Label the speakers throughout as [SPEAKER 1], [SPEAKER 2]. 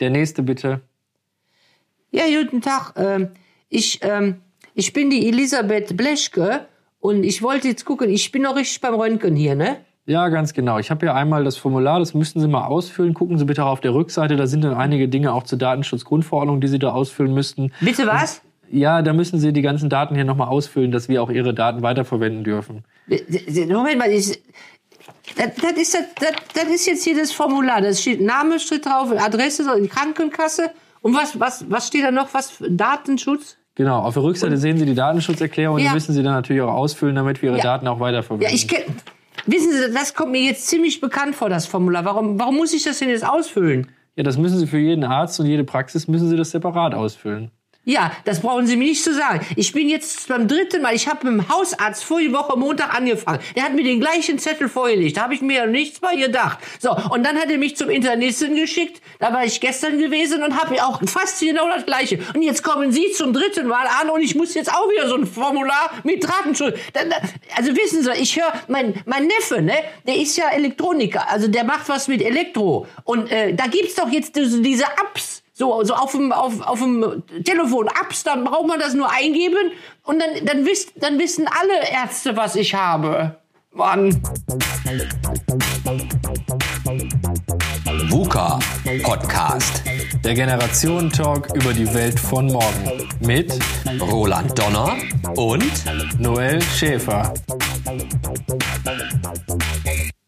[SPEAKER 1] Der nächste bitte.
[SPEAKER 2] Ja, guten Tag. Ähm, ich, ähm, ich bin die Elisabeth Bleschke und ich wollte jetzt gucken, ich bin noch richtig beim Röntgen hier, ne?
[SPEAKER 1] Ja, ganz genau. Ich habe hier einmal das Formular, das müssten Sie mal ausfüllen. Gucken Sie bitte auch auf der Rückseite, da sind dann einige Dinge auch zur Datenschutzgrundverordnung, die Sie da ausfüllen müssten.
[SPEAKER 2] Bitte was?
[SPEAKER 1] Ja, da müssen Sie die ganzen Daten hier nochmal ausfüllen, dass wir auch Ihre Daten weiterverwenden dürfen.
[SPEAKER 2] Moment mal, ich, das, das, ist, das, das, das ist jetzt hier das Formular. Da steht Name steht drauf, Adresse, in Krankenkasse. Und was, was, was steht da noch? Was? Datenschutz?
[SPEAKER 1] Genau, auf der Rückseite sehen Sie die Datenschutzerklärung
[SPEAKER 2] Ja.
[SPEAKER 1] die müssen Sie dann natürlich auch ausfüllen, damit wir Ihre
[SPEAKER 2] Ja.
[SPEAKER 1] Daten auch weiterverwenden.
[SPEAKER 2] Ja, ich Wissen Sie, das kommt mir jetzt ziemlich bekannt vor, das Formular. Warum, warum muss ich das denn jetzt ausfüllen?
[SPEAKER 1] ja, das müssen Sie für jeden Arzt und jede Praxis müssen Sie das separat ausfüllen.
[SPEAKER 2] Ja, das brauchen Sie mir nicht zu sagen. Ich bin jetzt beim dritten Mal, ich habe mit dem Hausarzt vorige Woche Montag angefangen. Der hat mir den gleichen Zettel vorgelegt. Da habe ich mir nichts bei gedacht. So, und dann hat er mich zum Internisten geschickt. Da war ich gestern gewesen und habe auch fast genau das Gleiche. Und jetzt kommen Sie zum dritten Mal an und ich muss jetzt auch wieder so ein Formular mit Datenschutz. Da- da- Also wissen Sie, ich höre, mein, mein Neffe, ne, der ist ja Elektroniker. Also der macht was mit Elektro. Und äh, da gibt's doch jetzt diese Apps. So, so auf dem, auf, auf dem Telefon Apps, dann braucht man das nur eingeben und dann, dann, wisst, dann wissen alle Ärzte, was ich habe. Mann.
[SPEAKER 3] VUCA Podcast.
[SPEAKER 1] Der Generationen-Talk über die Welt von morgen. Mit
[SPEAKER 3] Roland Donner und
[SPEAKER 1] Noel Schäfer.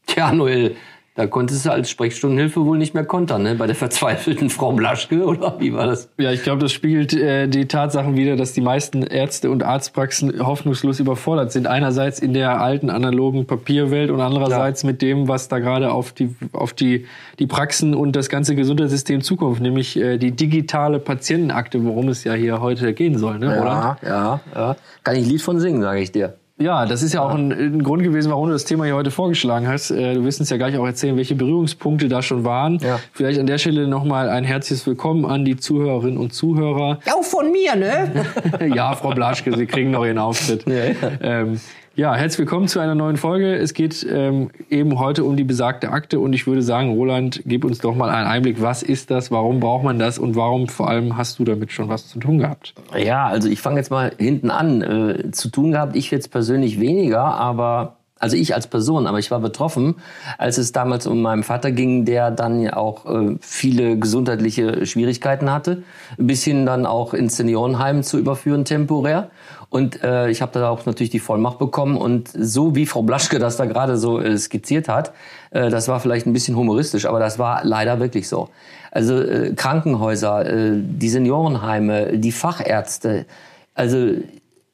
[SPEAKER 2] Tja, Noel, da konntest du als Sprechstundenhilfe wohl nicht mehr kontern, ne? Bei der verzweifelten Frau Blaschke, oder wie war das?
[SPEAKER 1] Ja, ich glaube, das spiegelt äh, die Tatsachen wider, dass die meisten Ärzte und Arztpraxen hoffnungslos überfordert sind. Einerseits in der alten analogen Papierwelt und andererseits mit dem, was da gerade auf die auf die die Praxen und das ganze Gesundheitssystem zukommt, nämlich äh, die digitale Patientenakte, worum es ja hier heute gehen soll, ne, oder?
[SPEAKER 2] ja, ja. Kann ich ein Lied von singen, sage ich dir.
[SPEAKER 1] Ja, das ist ja auch ein, ein Grund gewesen, warum du das Thema hier heute vorgeschlagen hast. Äh, Du wirst uns ja gleich auch erzählen, welche Berührungspunkte da schon waren.
[SPEAKER 2] Ja.
[SPEAKER 1] Vielleicht an der Stelle nochmal ein herzliches Willkommen an die Zuhörerinnen und Zuhörer.
[SPEAKER 2] Auch von mir, ne?
[SPEAKER 1] ja, Frau Blaschke, Sie kriegen noch Ihren Auftritt. Ja, ähm, ja herzlich willkommen zu einer neuen Folge. Es geht ähm, eben heute um die besagte Akte und ich würde sagen, Roland, gib uns doch mal einen Einblick. Was ist das? Warum braucht man das? Und warum vor allem hast du damit schon was zu tun gehabt?
[SPEAKER 4] Ja, also ich fange jetzt mal hinten an. Äh, zu tun gehabt, ich jetzt persönlich weniger, aber also ich als Person, aber ich war betroffen, als es damals um meinen Vater ging, der dann ja auch äh, viele gesundheitliche Schwierigkeiten hatte, bis hin dann auch ins Seniorenheim zu überführen temporär. Und äh, ich habe da auch natürlich die Vollmacht bekommen und so wie Frau Blaschke das da gerade so äh, skizziert hat, äh, das war vielleicht ein bisschen humoristisch, aber das war leider wirklich so. Also äh, Krankenhäuser, äh, die Seniorenheime, die Fachärzte, also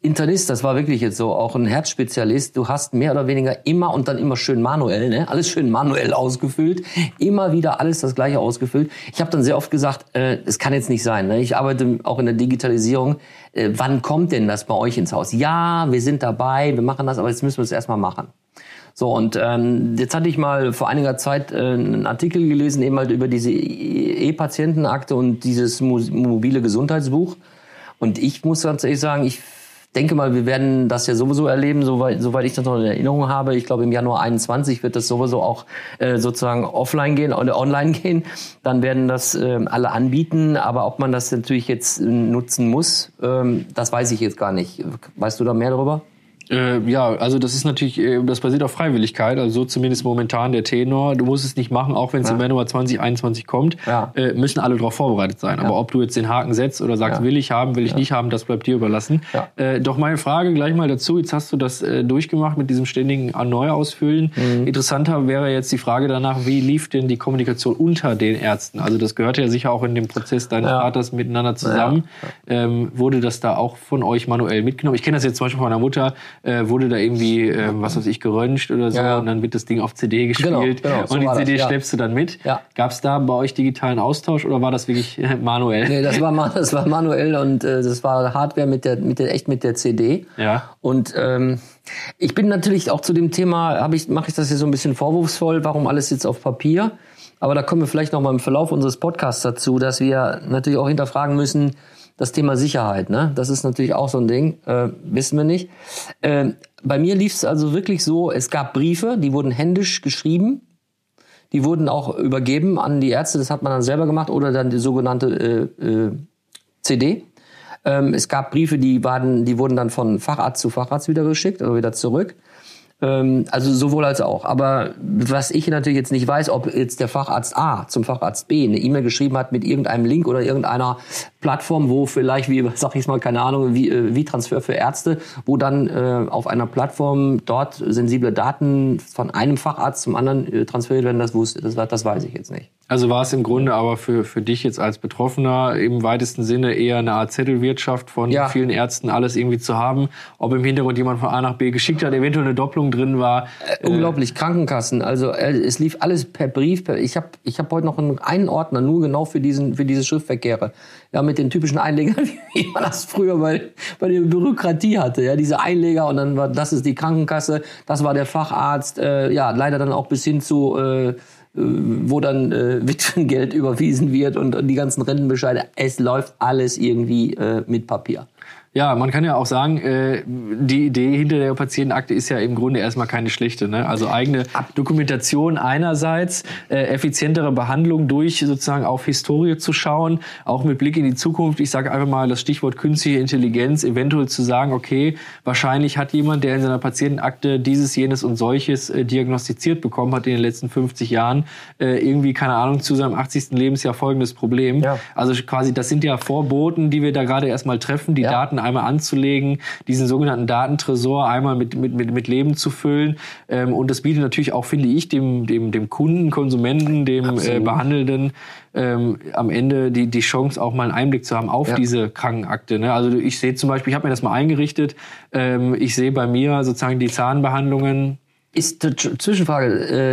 [SPEAKER 4] Internist, das war wirklich jetzt so, auch ein Herzspezialist. Du hast mehr oder weniger immer und dann immer schön manuell, ne? alles schön manuell ausgefüllt, immer wieder alles das gleiche ausgefüllt. Ich habe dann sehr oft gesagt, äh, es kann jetzt nicht sein. Ne? Ich arbeite auch in der Digitalisierung. Äh, wann kommt denn das bei euch ins Haus? Ja, wir sind dabei, wir machen das, aber jetzt müssen wir es erstmal machen. So, und ähm, jetzt hatte ich mal vor einiger Zeit äh, einen Artikel gelesen, eben halt über diese E-Patientenakte und dieses mo mobile Gesundheitsbuch. Und ich muss ganz ehrlich sagen, ich denke mal, wir werden das ja sowieso erleben, soweit, soweit ich das noch in Erinnerung habe. Ich glaube, im Januar 21 wird das sowieso auch äh, sozusagen offline gehen oder online gehen. Dann werden das äh, alle anbieten. Aber ob man das natürlich jetzt äh, nutzen muss, ähm, das weiß ich jetzt gar nicht. Weißt du da mehr darüber?
[SPEAKER 1] Äh, ja, also das ist natürlich, äh, das basiert auf Freiwilligkeit, also so zumindest momentan der Tenor. Du musst es nicht machen, auch wenn es im Januar 2021 kommt,
[SPEAKER 4] Ja.
[SPEAKER 1] äh, müssen alle darauf vorbereitet sein. Aber ob du jetzt den Haken setzt oder sagst,
[SPEAKER 4] Ja.
[SPEAKER 1] will ich haben, will ich nicht haben, das bleibt dir überlassen.
[SPEAKER 4] Ja.
[SPEAKER 1] Äh, doch meine Frage gleich mal dazu, jetzt hast du das äh, durchgemacht mit diesem ständigen Neuausfüllen.
[SPEAKER 4] Mhm.
[SPEAKER 1] Interessanter wäre jetzt die Frage danach, wie lief denn die Kommunikation unter den Ärzten? Also das gehört ja sicher auch in dem Prozess deines
[SPEAKER 4] Ja.
[SPEAKER 1] Vaters miteinander zusammen. Ähm, wurde das da auch von euch manuell mitgenommen? Ich kenne das jetzt zum Beispiel von meiner Mutter, äh, wurde da irgendwie, ähm, was weiß ich, geröntgt oder so
[SPEAKER 4] Ja.
[SPEAKER 1] und dann wird das Ding auf CD gespielt
[SPEAKER 4] Genau, genau, so
[SPEAKER 1] und die
[SPEAKER 4] das,
[SPEAKER 1] CD
[SPEAKER 4] ja.
[SPEAKER 1] schleppst du dann mit.
[SPEAKER 4] Ja.
[SPEAKER 1] Gab es da bei euch digitalen Austausch oder war das wirklich äh, manuell?
[SPEAKER 4] Nee, das war, das war manuell und äh, das war Hardware mit der, mit der, echt mit der CD.
[SPEAKER 1] Ja.
[SPEAKER 4] Und ähm, ich bin natürlich auch zu dem Thema, habe ich, mache ich das hier so ein bisschen vorwurfsvoll, warum alles jetzt auf Papier? Aber da kommen wir vielleicht noch mal im Verlauf unseres Podcasts dazu, dass wir natürlich auch hinterfragen müssen, das Thema Sicherheit, ne? Das ist natürlich auch so ein Ding, äh, wissen wir nicht. Äh, bei mir lief es also wirklich so, es gab Briefe, die wurden händisch geschrieben. Die wurden auch übergeben an die Ärzte, das hat man dann selber gemacht oder dann die sogenannte äh, äh, CD. Ähm, es gab Briefe, die, waren, die wurden dann von Facharzt zu Facharzt wieder geschickt oder wieder zurück. Ähm, also sowohl als auch. Aber was ich natürlich jetzt nicht weiß, ob jetzt der Facharzt A zum Facharzt B eine E-Mail geschrieben hat mit irgendeinem Link oder irgendeiner Plattform, wo vielleicht, wie sag ich mal, keine Ahnung, wie, äh, wie Transfer für Ärzte, wo dann äh, auf einer Plattform dort sensible Daten von einem Facharzt zum anderen äh, transferiert werden, das, wusste, das, das weiß ich jetzt nicht.
[SPEAKER 1] Also war es im Grunde aber für, für dich jetzt als Betroffener im weitesten Sinne eher eine Art Zettelwirtschaft von
[SPEAKER 4] Ja.
[SPEAKER 1] vielen Ärzten, alles irgendwie zu haben. Ob im Hintergrund jemand von A nach B geschickt hat, eventuell eine Doppelung drin war.
[SPEAKER 4] Unglaublich, Krankenkassen. Also äh, es lief alles per Brief. Per, ich habe ich hab heute noch einen, einen Ordner nur genau für diesen für diese Schriftverkehre. Ja, mit den typischen Einlegern, wie man das früher bei, bei der Bürokratie hatte. Ja, diese Einleger und dann war das ist die Krankenkasse, das war der Facharzt. Äh, ja, leider dann auch bis hin zu äh, äh, wo dann äh, Witwengeld überwiesen wird und, und die ganzen Rentenbescheide. Es läuft alles irgendwie äh, mit Papier.
[SPEAKER 1] Ja, man kann ja auch sagen, äh, die Idee hinter der Patientenakte ist ja im Grunde erstmal keine schlechte. Ne? Also eigene Dokumentation einerseits, äh, effizientere Behandlung durch sozusagen auf Historie zu schauen, auch mit Blick in die Zukunft. Ich sage einfach mal das Stichwort künstliche Intelligenz, eventuell zu sagen, okay, wahrscheinlich hat jemand, der in seiner Patientenakte dieses, jenes und solches äh, diagnostiziert bekommen hat in den letzten 50 Jahren, äh, irgendwie, keine Ahnung, zu seinem 80. Lebensjahr folgendes Problem.
[SPEAKER 4] Ja.
[SPEAKER 1] Also quasi, das sind ja Vorboten, die wir da gerade erstmal treffen, die
[SPEAKER 4] Ja.
[SPEAKER 1] Daten einmal anzulegen, diesen sogenannten Datentresor einmal mit, mit, mit, mit Leben zu füllen. Ähm, und das bietet natürlich auch, finde ich, dem, dem, dem Kunden, Konsumenten, dem äh. Behandelnden ähm, am Ende die, die Chance, auch mal einen Einblick zu haben auf
[SPEAKER 4] Ja.
[SPEAKER 1] diese Krankenakte. Ne? Also ich sehe zum Beispiel, ich habe mir das mal eingerichtet, ähm, ich sehe bei mir sozusagen die Zahnbehandlungen
[SPEAKER 4] Ist Zwischenfrage,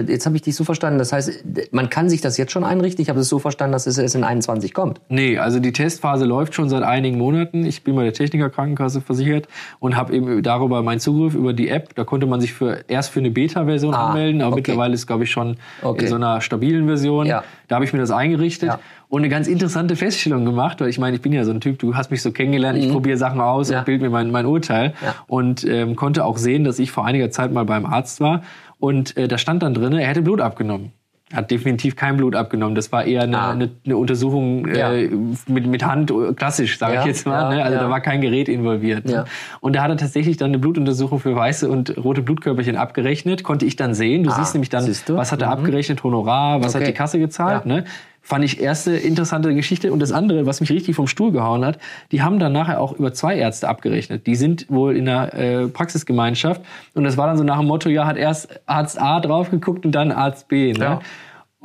[SPEAKER 4] äh, jetzt habe ich dich so verstanden, das heißt, man kann sich das jetzt schon einrichten. Ich habe es so verstanden, dass es erst in 21 kommt.
[SPEAKER 1] Nee, also die Testphase läuft schon seit einigen Monaten. Ich bin bei der Techniker Krankenkasse versichert und habe eben darüber meinen Zugriff über die App. Da konnte man sich für erst für eine Beta-Version
[SPEAKER 4] Ah,
[SPEAKER 1] anmelden, aber
[SPEAKER 4] okay.
[SPEAKER 1] mittlerweile ist glaube ich schon
[SPEAKER 4] Okay.
[SPEAKER 1] in so einer stabilen Version.
[SPEAKER 4] Ja.
[SPEAKER 1] Da habe ich mir das eingerichtet
[SPEAKER 4] Ja.
[SPEAKER 1] Und eine ganz interessante Feststellung gemacht, weil ich meine, ich bin ja so ein Typ, du hast mich so kennengelernt, ich probiere Sachen aus
[SPEAKER 4] Mhm. Ja.
[SPEAKER 1] und bild mir mein, mein Urteil
[SPEAKER 4] Ja.
[SPEAKER 1] und ähm, konnte auch sehen, dass ich vor einiger Zeit mal beim Arzt war und äh, da stand dann drin, er hätte Blut abgenommen. Hat definitiv kein Blut abgenommen. Das war eher eine,
[SPEAKER 4] Ah.
[SPEAKER 1] eine, eine Untersuchung
[SPEAKER 4] Ja.
[SPEAKER 1] äh, mit, mit Hand, klassisch, sage
[SPEAKER 4] Ja,
[SPEAKER 1] ich jetzt mal.
[SPEAKER 4] ja,
[SPEAKER 1] ne? Also da war kein Gerät involviert. Ne? Und da hat er tatsächlich dann eine Blutuntersuchung für weiße und rote Blutkörperchen abgerechnet. Konnte ich dann sehen. Du
[SPEAKER 4] Ah,
[SPEAKER 1] siehst nämlich dann,
[SPEAKER 4] siehst
[SPEAKER 1] was hat er abgerechnet, Honorar, was hat
[SPEAKER 4] Okay.
[SPEAKER 1] die Kasse gezahlt. Ne? Fand ich erste interessante Geschichte. Und das andere, was mich richtig vom Stuhl gehauen hat, die haben dann nachher auch über zwei Ärzte abgerechnet. Die sind wohl in der äh, Praxisgemeinschaft. Und das war dann so nach dem Motto, ja, hat erst Arzt A drauf geguckt und dann Arzt B. Ne?
[SPEAKER 4] Ja.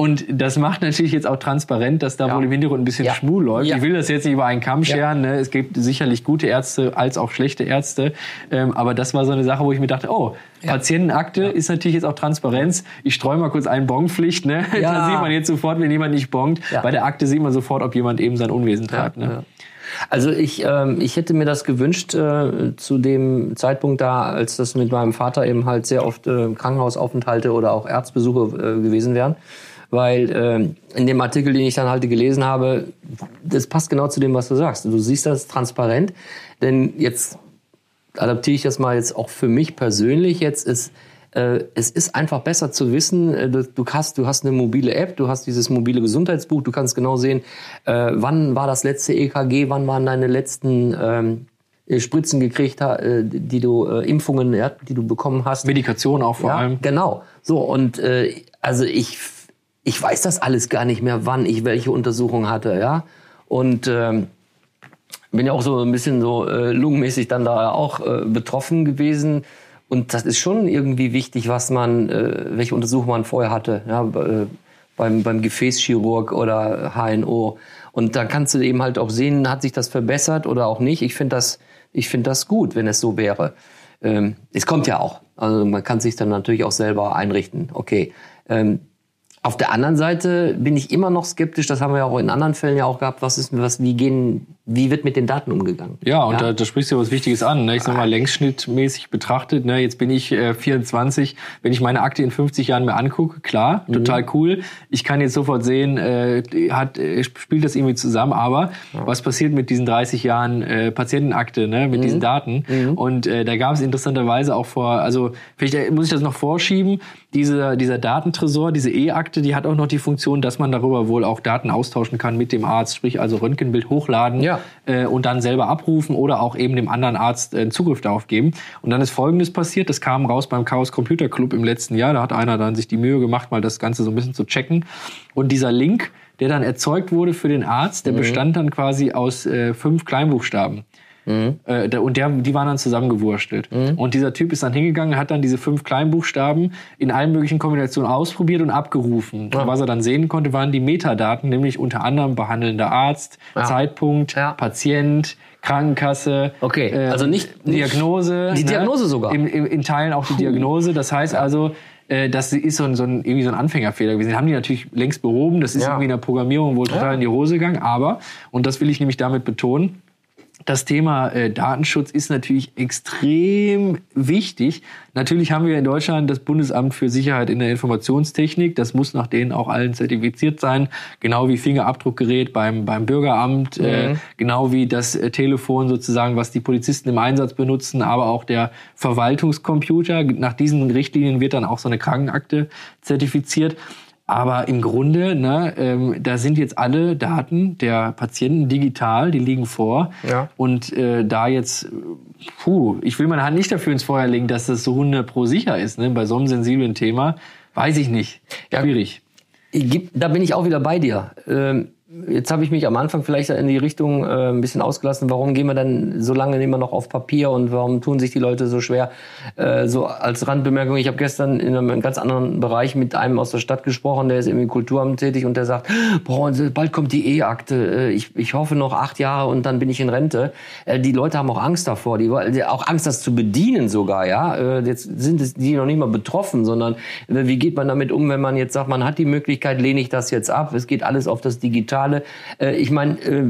[SPEAKER 1] Und das macht natürlich jetzt auch transparent, dass da
[SPEAKER 4] Ja.
[SPEAKER 1] wohl im Hintergrund ein bisschen
[SPEAKER 4] Ja.
[SPEAKER 1] Schmuh läuft.
[SPEAKER 4] Ja.
[SPEAKER 1] Ich will das jetzt nicht über einen Kamm scheren. Ne? Es gibt sicherlich gute Ärzte als auch schlechte Ärzte. Ähm, aber das war so eine Sache, wo ich mir dachte, oh, Patientenakte ist natürlich jetzt auch Transparenz. Ich streue mal kurz ein Bonpflicht. Ne? Da sieht man jetzt sofort, wenn jemand nicht bongt. Bei der Akte sieht man sofort, ob jemand eben sein Unwesen treibt. Ne?
[SPEAKER 4] Also ich, ähm, ich hätte mir das gewünscht äh, zu dem Zeitpunkt da, als das mit meinem Vater eben halt sehr oft äh, Krankenhausaufenthalte oder auch Arztbesuche äh, gewesen wären. Weil ähm, in dem Artikel, den ich dann halt gelesen habe, das passt genau zu dem, was du sagst. Du siehst das transparent, denn jetzt adaptiere ich das mal jetzt auch für mich persönlich jetzt ist äh, es ist einfach besser zu wissen, äh, du, du hast du hast eine mobile App, du hast dieses mobile Gesundheitsbuch, du kannst genau sehen, äh, wann war das letzte EKG, wann waren deine letzten ähm, äh, Spritzen gekriegt, äh, die du äh, Impfungen, ja, die du bekommen hast.
[SPEAKER 1] Medikation auch vor
[SPEAKER 4] Ja,
[SPEAKER 1] allem.
[SPEAKER 4] genau. So, und äh, also ich, ich weiß das alles gar nicht mehr, wann ich welche Untersuchung hatte, ja. Und ähm, bin ja auch so ein bisschen so äh, lungenmäßig dann da auch äh, betroffen gewesen. Und das ist schon irgendwie wichtig, was man, äh, welche Untersuchung man vorher hatte, ja, äh, beim, beim Gefäßchirurg oder HNO. Und da kannst du eben halt auch sehen, hat sich das verbessert oder auch nicht. Ich finde das, ich finde das gut, wenn es so wäre. Ähm, es kommt ja auch. Also man kann sich dann natürlich auch selber einrichten. Okay. Ähm, auf der anderen Seite bin ich immer noch skeptisch, das haben wir ja auch in anderen Fällen ja auch gehabt, was ist, was, wie gehen wie wird mit den Daten umgegangen?
[SPEAKER 1] Ja, und Da, da sprichst du ja was Wichtiges an. Ne? Ich sag mal, längsschnittmäßig betrachtet, ne? jetzt bin ich äh, 24, wenn ich meine Akte in 50 Jahren mir angucke, klar,
[SPEAKER 4] Mhm.
[SPEAKER 1] total cool. Ich kann jetzt sofort sehen, äh, hat, äh, spielt das irgendwie zusammen, aber was passiert mit diesen 30 Jahren äh, Patientenakte, ne? mit
[SPEAKER 4] Mhm.
[SPEAKER 1] diesen Daten? Und äh, da gab es interessanterweise auch vor, also vielleicht äh, muss ich das noch vorschieben, dieser, dieser Datentresor, diese E-Akte, die hat auch noch die Funktion, dass man darüber wohl auch Daten austauschen kann mit dem Arzt, sprich also Röntgenbild hochladen
[SPEAKER 4] Ja.
[SPEAKER 1] Äh, und dann selber abrufen oder auch eben dem anderen Arzt äh, Zugriff darauf geben. Und dann ist Folgendes passiert, das kam raus beim Chaos Computer Club im letzten Jahr, da hat einer dann sich die Mühe gemacht, mal das Ganze so ein bisschen zu checken. Und dieser Link, der dann erzeugt wurde für den Arzt, der bestand dann quasi aus äh, fünf Kleinbuchstaben. Äh, der- und der, die waren dann zusammengewurstelt. Und dieser Typ ist dann hingegangen, hat dann diese fünf Kleinbuchstaben in allen möglichen Kombinationen ausprobiert und abgerufen. Und was er dann sehen konnte, waren die Metadaten, nämlich unter anderem behandelnder Arzt, Zeitpunkt,
[SPEAKER 4] Ja.
[SPEAKER 1] Patient, Krankenkasse.
[SPEAKER 4] Okay,
[SPEAKER 1] ähm,
[SPEAKER 4] also nicht- nicht-
[SPEAKER 1] Diagnose.
[SPEAKER 4] die Diagnose sogar.
[SPEAKER 1] Im, im, in Teilen auch die Diagnose. Das heißt also, äh, das ist so ein, so ein, irgendwie so ein Anfängerfehler gewesen. Den haben die natürlich längst behoben. Das ist
[SPEAKER 4] Ja.
[SPEAKER 1] irgendwie in der Programmierung wohl total in die Hose gegangen. Aber, und das will ich nämlich damit betonen, das Thema äh, Datenschutz ist natürlich extrem wichtig. Natürlich haben wir in Deutschland das Bundesamt für Sicherheit in der Informationstechnik. Das muss nach denen auch allen zertifiziert sein. Genau wie Fingerabdruckgerät beim, beim Bürgeramt, äh, genau wie das äh, Telefon sozusagen, was die Polizisten im Einsatz benutzen, aber auch der Verwaltungscomputer. Nach diesen Richtlinien wird dann auch so eine Krankenakte zertifiziert. Aber im Grunde, ne, ähm, da sind jetzt alle Daten der Patienten digital, die liegen vor.
[SPEAKER 4] Ja.
[SPEAKER 1] Und äh, da jetzt, puh, ich will meine Hand nicht dafür ins Feuer legen, dass das so 100 pro sicher ist. Ne? Bei so einem sensiblen Thema weiß ich nicht.
[SPEAKER 4] Ja.
[SPEAKER 1] Schwierig.
[SPEAKER 4] Da bin ich auch wieder bei dir. Ähm, Jetzt habe ich mich am Anfang vielleicht in die Richtung äh, ein bisschen ausgelassen. Warum gehen wir dann so lange immer noch auf Papier und warum tun sich die Leute so schwer? Äh, so als Randbemerkung, ich habe gestern in einem ganz anderen Bereich mit einem aus der Stadt gesprochen, der ist im Kulturamt tätig und der sagt, boah, bald kommt die E-Akte. Äh, Ich, ich hoffe noch acht Jahre und dann bin ich in Rente. Äh, Die Leute haben auch Angst davor, die, auch Angst, das zu bedienen sogar. Ja, Äh, jetzt sind die noch nicht mal betroffen, sondern äh, wie geht man damit um, wenn man jetzt sagt, man hat die Möglichkeit, lehne ich das jetzt ab? Es geht alles auf das Digitale. Äh, Ich meine, äh,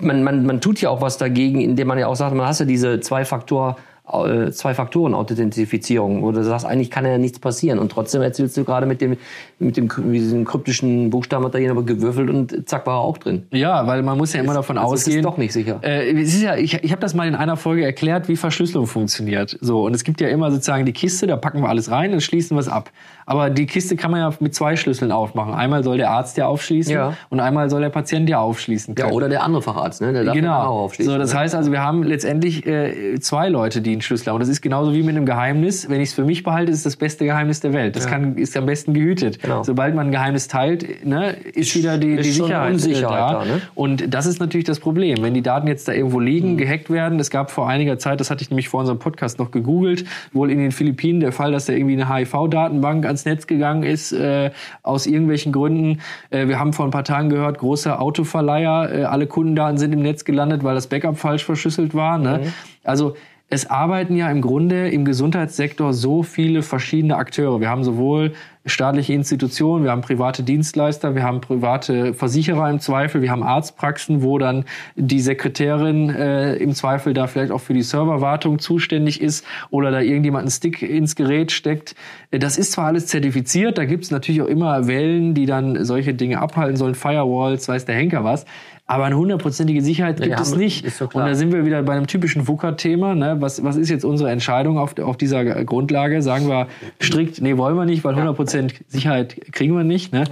[SPEAKER 4] man, man, man tut ja auch was dagegen, indem man ja auch sagt, man hast ja diese zwei Faktor äh, zwei Faktoren Authentifizierung, wo du sagst, eigentlich kann ja nichts passieren und trotzdem erzählst du gerade mit dem mit dem diesem kryptischen Buchstaben hat da jemand gewürfelt und zack war er auch drin.
[SPEAKER 1] Ja, weil man muss ja immer davon
[SPEAKER 4] also es ist
[SPEAKER 1] ausgehen.
[SPEAKER 4] doch nicht sicher.
[SPEAKER 1] Äh, es ist ja, ich ich habe das mal in einer Folge erklärt, wie Verschlüsselung funktioniert. So und es gibt ja immer sozusagen die Kiste, da packen wir alles rein und schließen wir es ab. Aber die Kiste kann man ja mit zwei Schlüsseln aufmachen. Einmal soll der Arzt ja aufschließen
[SPEAKER 4] Ja.
[SPEAKER 1] und einmal soll der Patient ja aufschließen können.
[SPEAKER 4] Ja, oder der andere Facharzt, ne? Der darf ja auch
[SPEAKER 1] Genau.
[SPEAKER 4] aufschließen.
[SPEAKER 1] So, das
[SPEAKER 4] ne?
[SPEAKER 1] heißt also, wir haben letztendlich äh, zwei Leute, die einen Schlüssel haben. Und das ist genauso wie mit einem Geheimnis. Wenn ich es für mich behalte, ist es das beste Geheimnis der Welt. Das kann, ist am besten gehütet.
[SPEAKER 4] Genau.
[SPEAKER 1] Sobald man ein Geheimnis teilt, ne, ist wieder die,
[SPEAKER 4] ist
[SPEAKER 1] die Sicherheit,
[SPEAKER 4] Unsicherheit
[SPEAKER 1] da.
[SPEAKER 4] da, ne?
[SPEAKER 1] Und das ist natürlich das Problem. Wenn die Daten jetzt da irgendwo
[SPEAKER 4] Mhm.
[SPEAKER 1] liegen, gehackt werden. Es gab vor einiger Zeit, das hatte ich nämlich vor unserem Podcast noch gegoogelt, wohl in den Philippinen der Fall, dass da irgendwie eine HIV-Datenbank ans Netz gegangen ist, äh, aus irgendwelchen Gründen. Äh, wir haben vor ein paar Tagen gehört, großer Autoverleiher, äh, alle Kundendaten sind im Netz gelandet, weil das Backup falsch verschlüsselt war. Ne? Also es arbeiten ja im Grunde im Gesundheitssektor so viele verschiedene Akteure. Wir haben sowohl staatliche Institutionen, wir haben private Dienstleister, wir haben private Versicherer im Zweifel, wir haben Arztpraxen, wo dann die Sekretärin äh, im Zweifel da vielleicht auch für die Serverwartung zuständig ist oder da irgendjemand einen Stick ins Gerät steckt. Äh, Das ist zwar alles zertifiziert, da gibt es natürlich auch immer Wellen, die dann solche Dinge abhalten sollen, Firewalls, weiß der Henker was. Aber eine hundertprozentige Sicherheit gibt
[SPEAKER 4] Ja,
[SPEAKER 1] es nicht. Und da sind wir wieder bei einem typischen VUCA-Thema. Ne? Was, was ist jetzt unsere Entscheidung auf, auf dieser Grundlage? Sagen wir strikt, nee, wollen wir nicht, weil 100% Sicherheit kriegen wir nicht. Ne?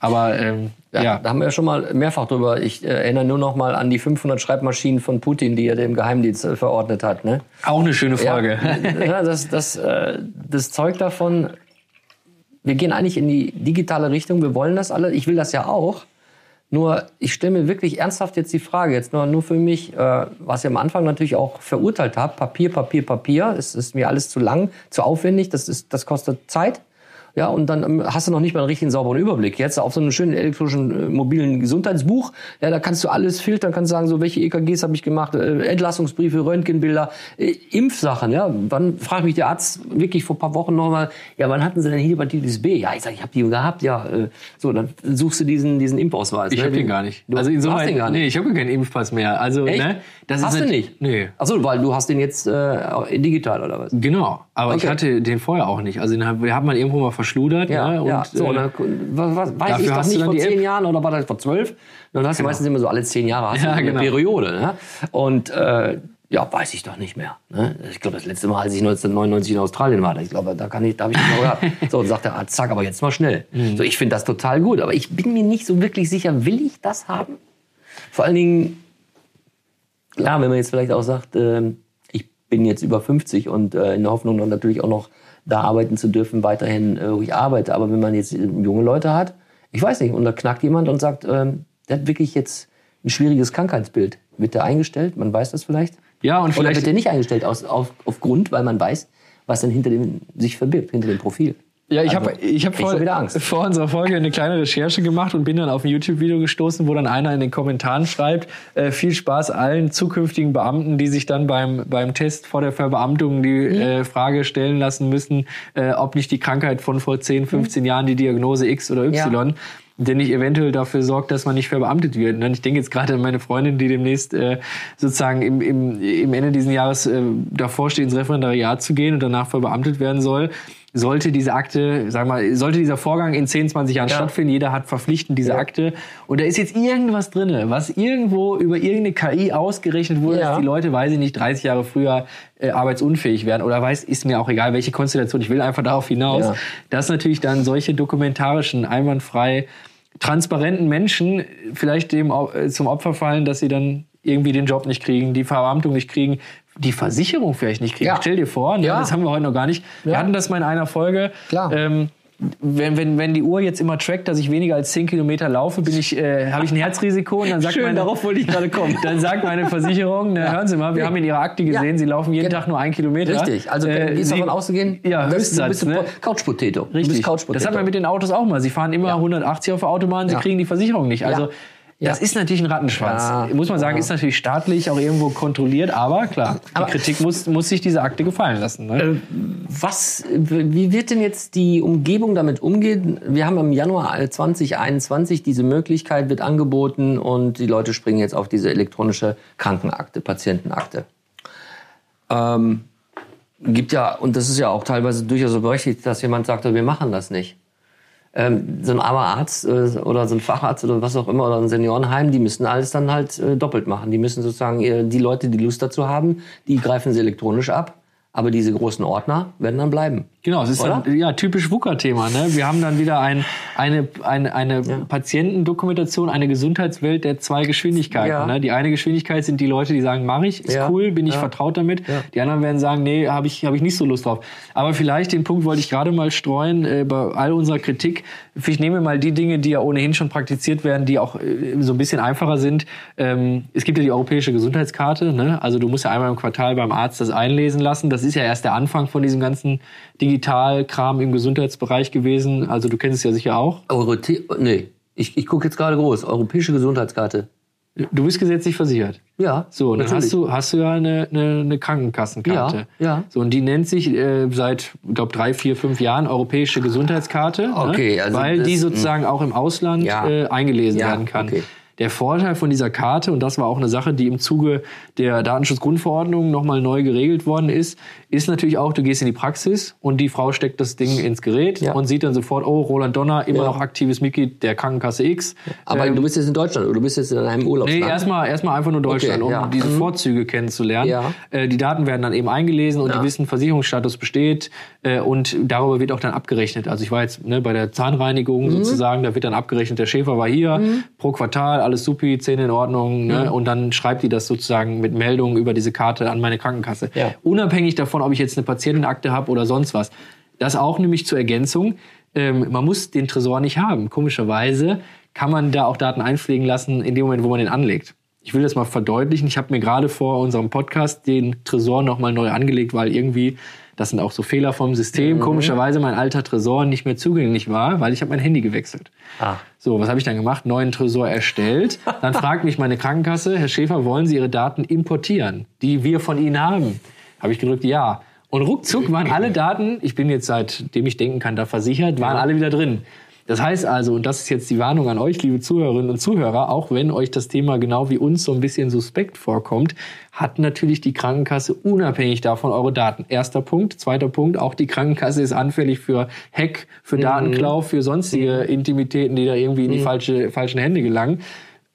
[SPEAKER 1] Aber ähm,
[SPEAKER 4] Ja,
[SPEAKER 1] ja.
[SPEAKER 4] da haben wir ja schon mal mehrfach drüber. Ich äh, erinnere nur noch mal an die 500 Schreibmaschinen von Putin, die er dem Geheimdienst äh, verordnet hat. Ne?
[SPEAKER 1] auch eine schöne Frage.
[SPEAKER 4] Ja, ja, das, das, äh, das zeugt davon, wir gehen eigentlich in die digitale Richtung, wir wollen das alle, ich will das ja auch. Nur, ich stelle mir wirklich ernsthaft jetzt die Frage, jetzt nur, nur für mich, äh, was ich am Anfang natürlich auch verurteilt habe, Papier, Papier, Papier, es ist mir alles zu lang, zu aufwendig, das, ist, das kostet Zeit. Ja, und dann ähm, hast du noch nicht mal einen richtigen sauberen Überblick. Jetzt auf so einem schönen elektronischen äh, mobilen Gesundheitsbuch, ja, da kannst du alles filtern, kannst sagen, so welche EKGs habe ich gemacht, äh, Entlassungsbriefe, Röntgenbilder, äh, Impfsachen, ja. Wann fragt mich der Arzt wirklich vor ein paar Wochen nochmal, ja, wann hatten Sie denn Hepatitis B? Ja, ich sage, ich habe die gehabt, ja. Äh, so, dann suchst du diesen diesen Impfausweis.
[SPEAKER 1] Ich
[SPEAKER 4] ne?
[SPEAKER 1] habe den gar nicht.
[SPEAKER 4] Du,
[SPEAKER 1] also
[SPEAKER 4] du
[SPEAKER 1] insoweit,
[SPEAKER 4] hast den gar nicht.
[SPEAKER 1] Nee, ich habe keinen Impfpass mehr. Also,
[SPEAKER 4] Echt?
[SPEAKER 1] ne? Das
[SPEAKER 4] hast du nicht?
[SPEAKER 1] Nee.
[SPEAKER 4] Ach so, weil du hast den jetzt äh, digital oder was?
[SPEAKER 1] Genau, aber ich
[SPEAKER 4] Okay.
[SPEAKER 1] hatte den vorher auch nicht. Also den hat, den hat man irgendwo mal verschludert. ne? und,
[SPEAKER 4] ja. So,
[SPEAKER 1] äh,
[SPEAKER 4] dann, was, was, weiß ich
[SPEAKER 1] du
[SPEAKER 4] nicht vor zehn
[SPEAKER 1] App.
[SPEAKER 4] Jahren oder war das vor zwölf? Dann hast du meistens immer so alle zehn Jahre hast
[SPEAKER 1] Ja,
[SPEAKER 4] eine
[SPEAKER 1] genau.
[SPEAKER 4] Periode. Ne? Und äh, ja, weiß ich doch nicht mehr. Ne? Ich glaube, das letzte Mal, als ich 1999 in Australien war, ich glaube, da kann ich, da habe ich das noch gehabt. So, und sagt der Arzt, zack, aber jetzt mal schnell.
[SPEAKER 1] Mhm.
[SPEAKER 4] So, ich finde das total gut, aber ich bin mir nicht so wirklich sicher, will ich das haben? Vor allen Dingen, klar, wenn man jetzt vielleicht auch sagt, ähm, ich bin jetzt über 50 und äh, in der Hoffnung dann natürlich auch noch da arbeiten zu dürfen, weiterhin, äh, wo ich arbeite. Aber wenn man jetzt äh, junge Leute hat, ich weiß nicht, und da knackt jemand und sagt, ähm, der hat wirklich jetzt ein schwieriges Krankheitsbild. Wird der eingestellt? Man weiß das vielleicht.
[SPEAKER 1] Ja, und
[SPEAKER 4] Oder
[SPEAKER 1] vielleicht-
[SPEAKER 4] wird der nicht eingestellt aus, auf, aufgrund, weil man weiß, was dann hinter dem sich verbirgt, hinter dem Profil.
[SPEAKER 1] Ja, ich
[SPEAKER 4] Also,
[SPEAKER 1] habe ich hab vor, vor unserer Folge eine kleine Recherche gemacht und bin dann auf ein YouTube-Video gestoßen, wo dann einer in den Kommentaren schreibt, äh, viel Spaß allen zukünftigen Beamten, die sich dann beim, beim Test vor der Verbeamtung die
[SPEAKER 4] Mhm.
[SPEAKER 1] äh, Frage stellen lassen müssen, äh, ob nicht die Krankheit von vor 10, 15 Jahren die Diagnose X oder Y,
[SPEAKER 4] Ja.
[SPEAKER 1] der nicht eventuell dafür sorgt, dass man nicht verbeamtet wird. Und ich denke jetzt gerade an meine Freundin, die demnächst äh, sozusagen im, im, im Ende dieses Jahres äh, davor steht, ins Referendariat zu gehen und danach verbeamtet werden soll. Sollte diese Akte, sag mal, sollte dieser Vorgang in 10, 20 Jahren
[SPEAKER 4] Ja.
[SPEAKER 1] stattfinden, jeder hat verpflichtend diese
[SPEAKER 4] Ja.
[SPEAKER 1] Akte und da ist jetzt irgendwas drinne, was irgendwo über irgendeine KI ausgerechnet wurde,
[SPEAKER 4] Ja.
[SPEAKER 1] dass die Leute, weiß ich nicht, 30 Jahre früher äh, arbeitsunfähig werden oder weiß, ist mir auch egal, welche Konstellation, ich will einfach darauf hinaus, dass natürlich dann solche dokumentarischen, einwandfrei transparenten Menschen vielleicht dem äh, zum Opfer fallen, dass sie dann irgendwie den Job nicht kriegen, die Verbeamtung nicht kriegen, die Versicherung vielleicht nicht kriegen.
[SPEAKER 4] Ja.
[SPEAKER 1] Stell dir vor, ne,
[SPEAKER 4] Ja.
[SPEAKER 1] das haben wir heute noch gar nicht. Wir
[SPEAKER 4] Ja.
[SPEAKER 1] hatten das mal in einer Folge.
[SPEAKER 4] Klar.
[SPEAKER 1] Ähm, wenn, wenn, wenn die Uhr jetzt immer trackt, dass ich weniger als 10 Kilometer laufe, bin ich, äh, habe ich ein Herzrisiko und dann sagt
[SPEAKER 4] Schön,
[SPEAKER 1] meine,
[SPEAKER 4] darauf wollte ich gerade kommen.
[SPEAKER 1] Dann sagt meine Versicherung, ne, hören Sie mal, wir
[SPEAKER 4] Nee.
[SPEAKER 1] haben in Ihrer Akte gesehen,
[SPEAKER 4] Ja.
[SPEAKER 1] Sie laufen jeden
[SPEAKER 4] Genau.
[SPEAKER 1] Tag nur einen Kilometer.
[SPEAKER 4] Richtig, also
[SPEAKER 1] Äh, Sie-
[SPEAKER 4] davon auszugehen,
[SPEAKER 1] Ja, Höchstsatz.
[SPEAKER 4] du bist
[SPEAKER 1] ne?
[SPEAKER 4] ein Couch Potato. Du
[SPEAKER 1] Richtig.
[SPEAKER 4] Couch.
[SPEAKER 1] Das hat man mit den Autos auch mal. Sie fahren immer
[SPEAKER 4] Ja.
[SPEAKER 1] 180 auf der Autobahn, sie
[SPEAKER 4] Ja.
[SPEAKER 1] kriegen die Versicherung nicht. Also
[SPEAKER 4] Ja.
[SPEAKER 1] das ist natürlich ein Rattenschwanz.
[SPEAKER 4] Ja.
[SPEAKER 1] Muss man sagen, ist natürlich staatlich auch irgendwo kontrolliert, aber klar,
[SPEAKER 4] Aber-
[SPEAKER 1] die Kritik muss, muss sich diese Akte gefallen lassen. Ne?
[SPEAKER 4] Äh, Was, wie wird denn jetzt die Umgebung damit umgehen? Wir haben im Januar 2021 diese Möglichkeit, wird angeboten und die Leute springen jetzt auf diese elektronische Krankenakte, Patientenakte. Ähm, gibt ja, und das ist ja auch teilweise durchaus so berechtigt, dass jemand sagt, wir machen das nicht. Ähm, so ein armer Arzt äh, oder so ein Facharzt oder was auch immer oder ein Seniorenheim, die müssen alles dann halt äh, doppelt machen. Die müssen sozusagen äh, die Leute, die Lust dazu haben, die greifen sie elektronisch ab. Aber diese großen Ordner werden dann bleiben.
[SPEAKER 1] Genau, es ist dann, ja typisch WUKA-Thema. Ne? Wir haben dann wieder ein, eine, eine, eine Patientendokumentation, eine Gesundheitswelt der zwei Geschwindigkeiten.
[SPEAKER 4] Ja.
[SPEAKER 1] Ne? Die eine Geschwindigkeit sind die Leute, die sagen, mache ich, ist
[SPEAKER 4] Ja.
[SPEAKER 1] cool, bin ich
[SPEAKER 4] Ja.
[SPEAKER 1] vertraut damit.
[SPEAKER 4] Ja.
[SPEAKER 1] Die anderen werden sagen, nee, habe ich, hab ich nicht so Lust drauf. Aber vielleicht, den Punkt wollte ich gerade mal streuen, äh, bei all unserer Kritik. Ich nehme mal die Dinge, die ja ohnehin schon praktiziert werden, die auch äh, so ein bisschen einfacher sind. Ähm, es gibt ja die europäische Gesundheitskarte. Ne? Also du musst ja einmal im Quartal beim Arzt das einlesen lassen. Das ist ja erst der Anfang von diesem ganzen Digitalkram im Gesundheitsbereich gewesen. Also du kennst es ja sicher auch.
[SPEAKER 4] Eurote nee, ich, ich gucke jetzt gerade groß. Europäische Gesundheitskarte.
[SPEAKER 1] Du bist gesetzlich versichert.
[SPEAKER 4] Ja,
[SPEAKER 1] So, und dann
[SPEAKER 4] natürlich.
[SPEAKER 1] hast du, hast du ja eine, eine, eine Krankenkassenkarte.
[SPEAKER 4] Ja, ja.
[SPEAKER 1] So, und die nennt sich äh, seit, ich glaube, drei, vier, fünf Jahren Europäische Gesundheitskarte.
[SPEAKER 4] Okay,
[SPEAKER 1] ne?
[SPEAKER 4] also
[SPEAKER 1] Weil
[SPEAKER 4] das-
[SPEAKER 1] die sozusagen auch im Ausland
[SPEAKER 4] Ja.
[SPEAKER 1] äh, eingelesen
[SPEAKER 4] Ja,
[SPEAKER 1] werden kann.
[SPEAKER 4] okay.
[SPEAKER 1] Der Vorteil von dieser Karte, und das war auch eine Sache, die im Zuge der Datenschutzgrundverordnung nochmal neu geregelt worden ist, ist natürlich auch, du gehst in die Praxis und die Frau steckt das Ding ins Gerät
[SPEAKER 4] Ja.
[SPEAKER 1] und sieht dann sofort, oh, Roland Donner, immer
[SPEAKER 4] Ja.
[SPEAKER 1] noch aktives Mitglied der Krankenkasse X.
[SPEAKER 4] Aber
[SPEAKER 1] Ähm,
[SPEAKER 4] du bist jetzt in Deutschland oder du bist jetzt in einem Urlaubsland.
[SPEAKER 1] Nee, erstmal erstmal einfach nur Deutschland,
[SPEAKER 4] Okay,
[SPEAKER 1] um
[SPEAKER 4] ja.
[SPEAKER 1] diese
[SPEAKER 4] Mhm.
[SPEAKER 1] Vorzüge kennenzulernen. Äh, die Daten werden dann eben eingelesen und die wissen, Versicherungsstatus besteht äh, und darüber wird auch dann abgerechnet. Also ich war jetzt ne, bei der Zahnreinigung
[SPEAKER 4] Mhm.
[SPEAKER 1] sozusagen, da wird dann abgerechnet, der Schäfer war hier, pro Quartal, alles supi, Zähne in Ordnung ne? und dann schreibt die das sozusagen mit Meldungen über diese Karte an meine Krankenkasse.
[SPEAKER 4] Ja.
[SPEAKER 1] Unabhängig davon, ob ich jetzt eine Patientenakte habe oder sonst was. Das auch nämlich zur Ergänzung. Ähm, man muss den Tresor nicht haben. Komischerweise kann man da auch Daten einpflegen lassen in dem Moment, wo man den anlegt. Ich will das mal verdeutlichen. Ich habe mir gerade vor unserem Podcast den Tresor nochmal neu angelegt, weil irgendwie das sind auch so Fehler vom System, komischerweise mein alter Tresor nicht mehr zugänglich war, weil ich habe mein Handy gewechselt.
[SPEAKER 4] Ah.
[SPEAKER 1] So, was habe ich dann gemacht? Neuen Tresor erstellt. Dann fragt mich meine Krankenkasse, Herr Schäfer, wollen Sie Ihre Daten importieren, die wir von Ihnen haben? Habe ich gedrückt, ja. Und ruckzuck waren alle Daten, ich bin jetzt seitdem ich denken kann, da versichert, waren alle wieder drin. Das heißt also, und das ist jetzt die Warnung an euch, liebe Zuhörerinnen und Zuhörer, auch wenn euch das Thema genau wie uns so ein bisschen suspekt vorkommt, hat natürlich die Krankenkasse unabhängig davon eure Daten. Erster Punkt. Zweiter Punkt, auch die Krankenkasse ist anfällig für Hack, für Datenklau, für sonstige Intimitäten, die da irgendwie in die falsche, falschen Hände gelangen.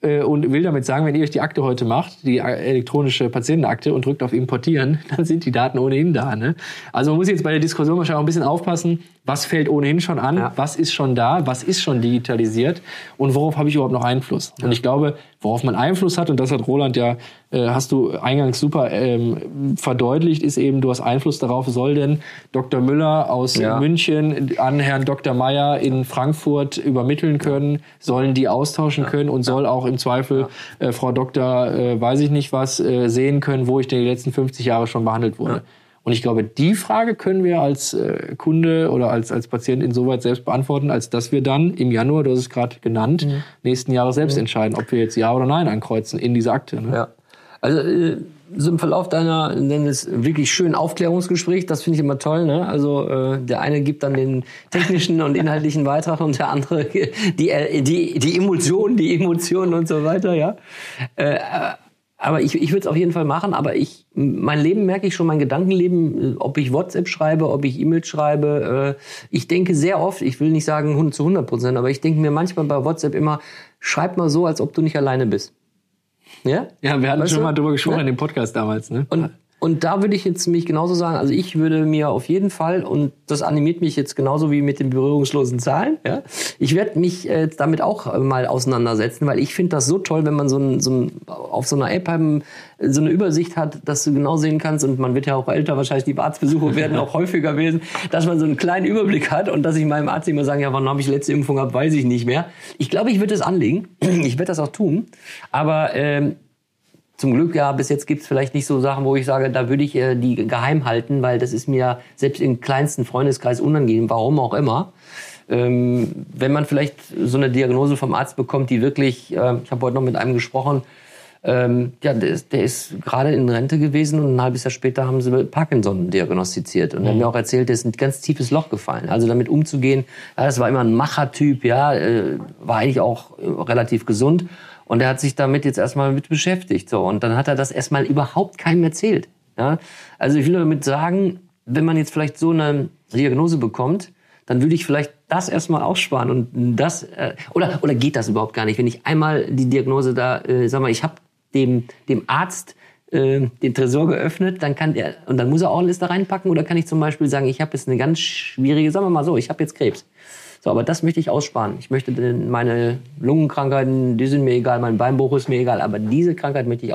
[SPEAKER 1] Äh, Und will damit sagen, wenn ihr euch die Akte heute macht, die äh, elektronische Patientenakte und drückt auf Importieren, dann sind die Daten ohnehin da. Ne? Also man muss jetzt bei der Diskussion wahrscheinlich auch ein bisschen aufpassen, was fällt ohnehin schon an,
[SPEAKER 4] Ja.
[SPEAKER 1] was ist schon da, was ist schon digitalisiert und worauf habe ich überhaupt noch Einfluss. Und ich glaube, worauf man Einfluss hat, und das hat Roland ja, äh, hast du eingangs super ähm, verdeutlicht, ist eben, du hast Einfluss darauf, soll denn Dr. Müller aus
[SPEAKER 4] Ja.
[SPEAKER 1] München an Herrn Dr. Meyer in Frankfurt übermitteln können, sollen die austauschen können und soll auch im Zweifel äh, Frau Doktor, äh, weiß ich nicht was, äh, sehen können, wo ich denn die letzten 50 Jahre schon behandelt wurde. Und ich glaube, die Frage können wir als äh, Kunde oder als, als Patient insoweit selbst beantworten, als dass wir dann im Januar, du hast es gerade genannt, nächsten Jahres selbst entscheiden, ob wir jetzt Ja oder Nein ankreuzen in diese Akte. Ne?
[SPEAKER 4] Ja. Also äh, so im Verlauf deiner, nenn es wirklich schönen Aufklärungsgespräch, das finde ich immer toll. Ne? Also äh, der eine gibt dann den technischen und inhaltlichen Beitrag und der andere die äh, die die Emulsion, die Emotionen und so weiter. Ja. Äh, aber ich, ich würde es auf jeden Fall machen, aber ich, mein Leben merke ich schon, mein Gedankenleben, äh, ob ich WhatsApp schreibe, ob ich E-Mails schreibe, äh, ich denke sehr oft, ich will nicht sagen 100 zu 100 Prozent, aber ich denke mir manchmal bei WhatsApp immer, schreib mal so, als ob du nicht alleine bist. Ja?
[SPEAKER 1] Ja, wir hatten
[SPEAKER 4] Weißt
[SPEAKER 1] schon
[SPEAKER 4] du?
[SPEAKER 1] mal drüber gesprochen
[SPEAKER 4] Ne?
[SPEAKER 1] in dem Podcast damals. Ne?
[SPEAKER 4] Und, und da würde ich jetzt mich genauso sagen, also ich würde mir auf jeden Fall, und das animiert mich jetzt genauso wie mit den berührungslosen Zahlen, ja, ich werde mich äh, damit auch äh, mal auseinandersetzen, weil ich finde das so toll, wenn man so, ein, so ein, auf so einer App haben, so eine Übersicht hat, dass du genau sehen kannst, und man wird ja auch älter, wahrscheinlich die Arztbesuche werden auch häufiger werden, dass man so einen kleinen Überblick hat und dass ich meinem Arzt immer sagen, ja, wann habe ich die letzte Impfung gehabt, weiß ich nicht mehr. Ich glaube, ich würde es anlegen, ich werde das auch tun, aber ähm, zum Glück ja, bis jetzt gibt's vielleicht nicht so Sachen, wo ich sage, da würde ich äh, die geheim halten, weil das ist mir selbst im kleinsten Freundeskreis unangenehm, warum auch immer. Ähm, wenn man vielleicht so eine Diagnose vom Arzt bekommt, die wirklich, äh, ich habe heute noch mit einem gesprochen, ähm, ja, der ist, der ist gerade in Rente gewesen und ein halbes Jahr später haben sie Parkinson diagnostiziert. Und er hat mir auch erzählt, der ist in ein ganz tiefes Loch gefallen. Also damit umzugehen, ja, das war immer ein Machertyp, ja, äh, war eigentlich auch äh, relativ gesund. Und er hat sich damit jetzt erstmal mit beschäftigt. So. Und dann hat er das erstmal überhaupt keinem erzählt. Ja? Also ich will damit sagen, wenn man jetzt vielleicht so eine Diagnose bekommt, dann würde ich vielleicht das erstmal aussparen und das äh, oder oder geht das überhaupt gar nicht, wenn ich einmal die Diagnose da, äh, sag mal, ich habe dem dem Arzt äh, den Tresor geöffnet, dann kann der und dann muss er auch alles da reinpacken oder kann ich zum Beispiel sagen, ich habe jetzt eine ganz schwierige, sagen wir mal so, ich habe jetzt Krebs. So, aber das möchte ich aussparen. Ich möchte meine Lungenkrankheiten, die sind mir egal, mein Beinbruch ist mir egal, aber diese Krankheit möchte ich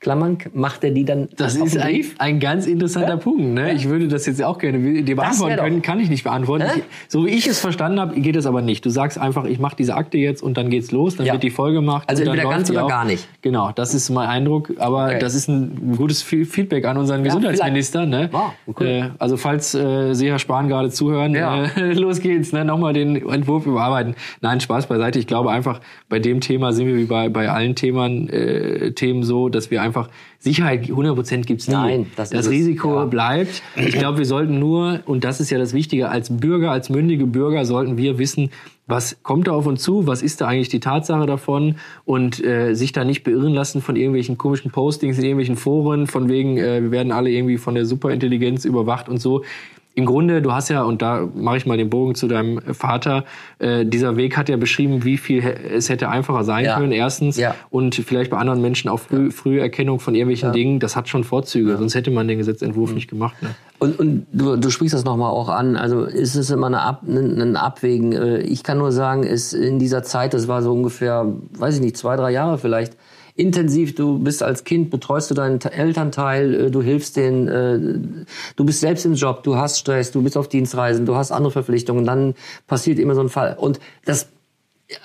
[SPEAKER 4] ausklammern. Macht er die dann
[SPEAKER 1] Das ist ein, ein ganz interessanter Punkt. Ne? Ich würde das jetzt auch gerne dir beantworten können, kann ich nicht beantworten. Ich, so wie ich es verstanden habe, geht es aber nicht. Du sagst einfach, ich mache diese Akte jetzt und dann geht's los, dann
[SPEAKER 4] Ja.
[SPEAKER 1] wird die Folge gemacht.
[SPEAKER 4] Also entweder ganz oder
[SPEAKER 1] auch.
[SPEAKER 4] gar nicht.
[SPEAKER 1] Genau, das ist mein Eindruck. Aber
[SPEAKER 4] Okay.
[SPEAKER 1] das ist ein gutes Fe- Feedback an unseren Gesundheitsminister. Ne?
[SPEAKER 4] Wow, cool.
[SPEAKER 1] äh, also falls äh, Sie, Herr Spahn, gerade zuhören,
[SPEAKER 4] Ja.
[SPEAKER 1] äh, los geht's. Ne? Nochmal den Entwurf überarbeiten. Nein, Spaß beiseite. Ich glaube einfach, bei dem Thema sind wir wie bei, bei allen Themen, äh, Themen so, dass wir einfach Sicherheit 100% gibt's nie.
[SPEAKER 4] Nein, das
[SPEAKER 1] das
[SPEAKER 4] es,
[SPEAKER 1] Risiko
[SPEAKER 4] ja.
[SPEAKER 1] bleibt. Ich glaube, wir sollten nur, und das ist ja das Wichtige, als Bürger, als mündige Bürger sollten wir wissen, was kommt da auf uns zu, was ist da eigentlich die Tatsache davon und äh, sich da nicht beirren lassen von irgendwelchen komischen Postings in irgendwelchen Foren, von wegen, äh, wir werden alle irgendwie von der Superintelligenz überwacht und so. Im Grunde, du hast ja, und da mache ich mal den Bogen zu deinem Vater, äh, dieser Weg hat ja beschrieben, wie viel es hätte einfacher sein
[SPEAKER 4] Ja.
[SPEAKER 1] können, erstens.
[SPEAKER 4] Ja.
[SPEAKER 1] Und vielleicht bei anderen Menschen auch früh, frühe Erkennung von irgendwelchen Dingen, das hat schon Vorzüge, sonst hätte man den Gesetzentwurf nicht gemacht. Ne?
[SPEAKER 4] Und, und du, du sprichst das nochmal auch an. Also ist es immer eine Ab, ein, ein Abwägen. Äh, Ich kann nur sagen, ist in dieser Zeit, das war so ungefähr, weiß ich nicht, zwei, drei Jahre vielleicht, intensiv, du bist als Kind, betreust du deinen Te- Elternteil, äh, du hilfst denen, äh, du bist selbst im Job, du hast Stress, du bist auf Dienstreisen, du hast andere Verpflichtungen, dann passiert immer so ein Fall. Und das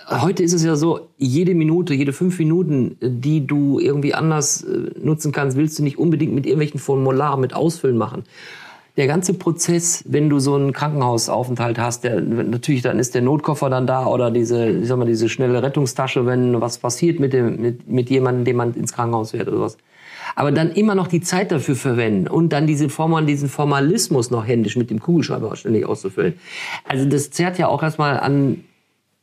[SPEAKER 4] Heute ist es ja so, jede Minute, jede fünf Minuten, die du irgendwie anders äh, nutzen kannst, willst du nicht unbedingt mit irgendwelchen Formularen, mit Ausfüllen machen. Der ganze Prozess, wenn du so einen Krankenhausaufenthalt hast, der, natürlich dann ist der Notkoffer dann da oder diese, ich sag mal, diese schnelle Rettungstasche, wenn was passiert mit dem, mit, mit jemandem, dem man ins Krankenhaus fährt oder was. Aber dann immer noch die Zeit dafür verwenden und dann diese Formal, diesen Formalismus noch händisch mit dem Kugelschreiber ständig auszufüllen. Also das zerrt ja auch erstmal an,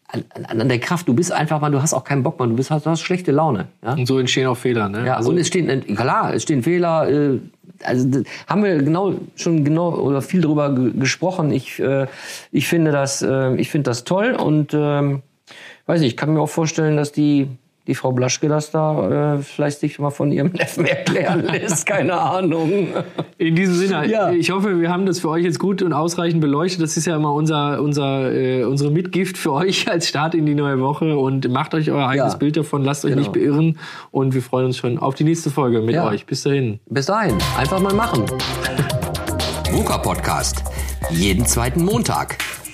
[SPEAKER 4] an, an der Kraft. Du bist einfach mal, du hast auch keinen Bock mehr, du bist, du hast schlechte Laune. Ja?
[SPEAKER 1] Und so entstehen auch Fehler, ne?
[SPEAKER 4] Ja,
[SPEAKER 1] also,
[SPEAKER 4] und es stehen, klar, es stehen Fehler. Äh, also haben wir genau schon genau oder viel drüber ge- gesprochen. Ich, äh, ich finde das, äh, ich finde das toll und ähm, weiß nicht, ich kann mir auch vorstellen, dass die die Frau Blaschke das da äh, vielleicht sich mal von ihrem Neffen erklären lässt. Keine Ahnung.
[SPEAKER 1] In diesem Sinne,
[SPEAKER 4] Ja.
[SPEAKER 1] ich hoffe, wir haben das für euch jetzt gut und ausreichend beleuchtet. Das ist ja immer unser, unser, äh, unsere Mitgift für euch als Start in die neue Woche. Und macht euch euer eigenes
[SPEAKER 4] Ja.
[SPEAKER 1] Bild davon, lasst euch
[SPEAKER 4] Genau.
[SPEAKER 1] nicht beirren. Und wir freuen uns schon auf die nächste Folge mit
[SPEAKER 4] Ja.
[SPEAKER 1] euch. Bis dahin.
[SPEAKER 4] Bis dahin, einfach mal machen.
[SPEAKER 3] VUCA Podcast. Jeden zweiten Montag.